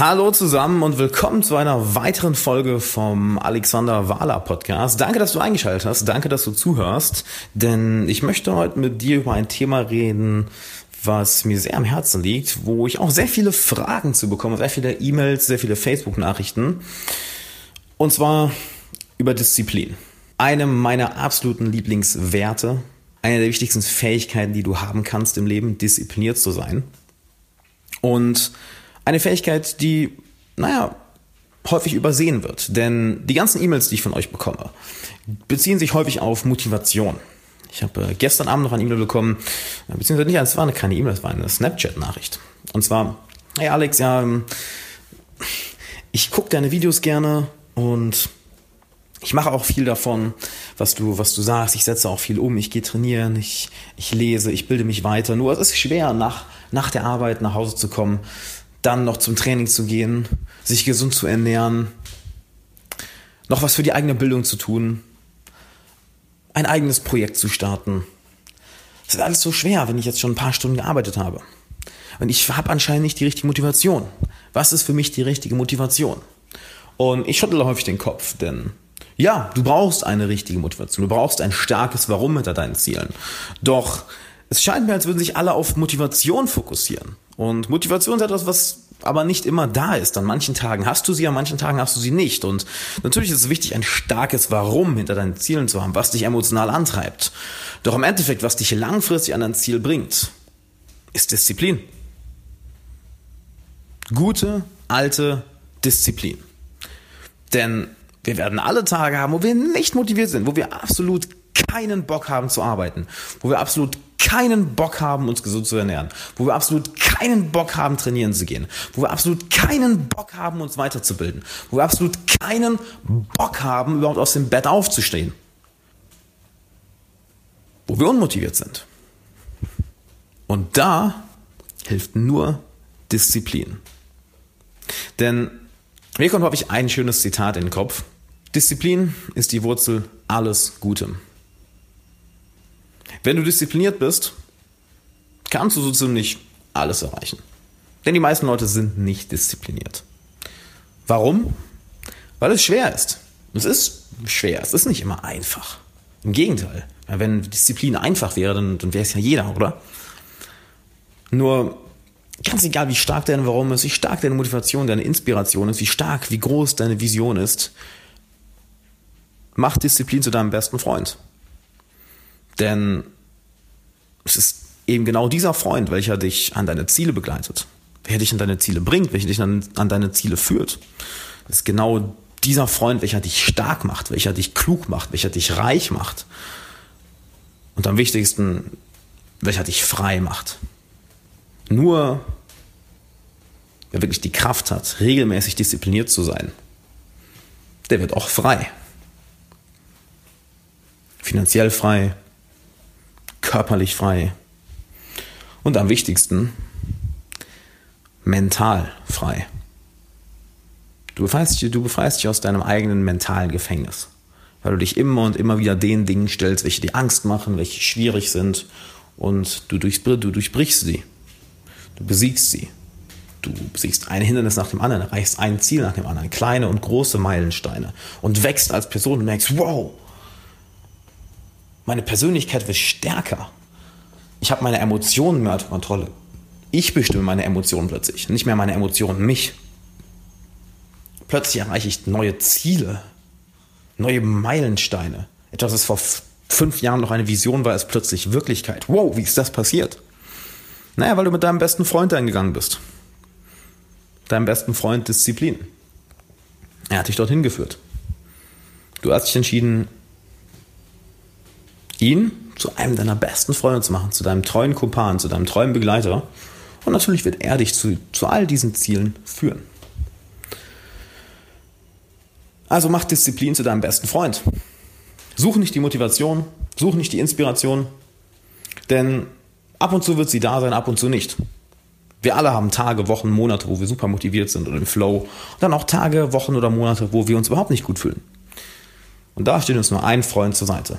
Hallo zusammen und willkommen zu einer weiteren Folge vom Alexander Wahler Podcast. Danke, dass du eingeschaltet hast. Danke, dass du zuhörst. Denn ich möchte heute mit dir über ein Thema reden, was mir sehr am Herzen liegt, wo ich auch sehr viele Fragen zu bekomme, sehr viele E-Mails, sehr viele Facebook-Nachrichten. Und zwar über Disziplin. Eine meiner absoluten Lieblingswerte, eine der wichtigsten Fähigkeiten, die du haben kannst im Leben, diszipliniert zu sein. Und eine Fähigkeit, die, naja, häufig übersehen wird. Denn die ganzen E-Mails, die ich von euch bekomme, beziehen sich häufig auf Motivation. Ich habe äh, gestern Abend noch eine E-Mail bekommen, äh, beziehungsweise nicht, es war keine E-Mail, es war eine Snapchat-Nachricht. Und zwar, hey Alex, ja, ähm, ich gucke deine Videos gerne und ich mache auch viel davon, was du, was du sagst. Ich setze auch viel um. Ich gehe trainieren, ich, ich lese, ich bilde mich weiter. Nur es ist schwer, nach, nach der Arbeit nach Hause zu kommen, dann noch zum Training zu gehen, sich gesund zu ernähren, noch was für die eigene Bildung zu tun, ein eigenes Projekt zu starten. Das ist alles so schwer, wenn ich jetzt schon ein paar Stunden gearbeitet habe. Und ich habe anscheinend nicht die richtige Motivation. Was ist für mich die richtige Motivation? Und ich schüttle häufig den Kopf, denn ja, du brauchst eine richtige Motivation. Du brauchst ein starkes Warum hinter deinen Zielen. Doch es scheint mir, als würden sich alle auf Motivation fokussieren. Und Motivation ist etwas, was aber nicht immer da ist. An manchen Tagen hast du sie, an manchen Tagen hast du sie nicht. Und natürlich ist es wichtig, ein starkes Warum hinter deinen Zielen zu haben, was dich emotional antreibt. Doch im Endeffekt, was dich langfristig an dein Ziel bringt, ist Disziplin. Gute, alte Disziplin. Denn wir werden alle Tage haben, wo wir nicht motiviert sind, wo wir absolut keinen Bock haben zu arbeiten, wo wir absolut keinen Bock haben, uns gesund zu ernähren, wo wir absolut keinen Bock haben, trainieren zu gehen, wo wir absolut keinen Bock haben, uns weiterzubilden, wo wir absolut keinen Bock haben, überhaupt aus dem Bett aufzustehen, wo wir unmotiviert sind. Und da hilft nur Disziplin. Denn mir kommt, ich, ein schönes Zitat in den Kopf. Disziplin ist die Wurzel alles Gutem. Wenn du diszipliniert bist, kannst du so ziemlich alles erreichen. Denn die meisten Leute sind nicht diszipliniert. Warum? Weil es schwer ist. Es ist schwer, es ist nicht immer einfach. Im Gegenteil, wenn Disziplin einfach wäre, dann, dann wäre es ja jeder, oder? Nur ganz egal, wie stark dein Warum ist, wie stark deine Motivation, deine Inspiration ist, wie stark, wie groß deine Vision ist, mach Disziplin zu deinem besten Freund. Denn es ist eben genau dieser Freund, welcher dich an deine Ziele begleitet, welcher dich an deine Ziele bringt, welcher dich an, an deine Ziele führt. Es ist genau dieser Freund, welcher dich stark macht, welcher dich klug macht, welcher dich reich macht. Und am wichtigsten, welcher dich frei macht. Nur wer wirklich die Kraft hat, regelmäßig diszipliniert zu sein, der wird auch frei. Finanziell frei, körperlich frei und am wichtigsten mental frei. Du befreist, dich, du befreist dich aus deinem eigenen mentalen Gefängnis, weil du dich immer und immer wieder den Dingen stellst, welche dir Angst machen, welche schwierig sind und du, durchbr du durchbrichst sie. Du besiegst sie. Du besiegst ein Hindernis nach dem anderen, erreichst ein Ziel nach dem anderen, kleine und große Meilensteine und wächst als Person und merkst, wow, meine Persönlichkeit wird stärker. Ich habe meine Emotionen mehr unter Kontrolle. Ich bestimme meine Emotionen plötzlich, nicht mehr meine Emotionen mich. Plötzlich erreiche ich neue Ziele, neue Meilensteine. Etwas, was vor fünf Jahren noch eine Vision war, ist plötzlich Wirklichkeit. Wow, wie ist das passiert? Naja, weil du mit deinem besten Freund eingegangen bist. Deinem besten Freund Disziplin. Er hat dich dorthin geführt. Du hast dich entschieden, ihn zu einem deiner besten Freunde zu machen, zu deinem treuen Kumpan, zu deinem treuen Begleiter. Und natürlich wird er dich zu, zu all diesen Zielen führen. Also mach Disziplin zu deinem besten Freund. Such nicht die Motivation, such nicht die Inspiration, denn ab und zu wird sie da sein, ab und zu nicht. Wir alle haben Tage, Wochen, Monate, wo wir super motiviert sind und im Flow. Und dann auch Tage, Wochen oder Monate, wo wir uns überhaupt nicht gut fühlen. Und da steht uns nur ein Freund zur Seite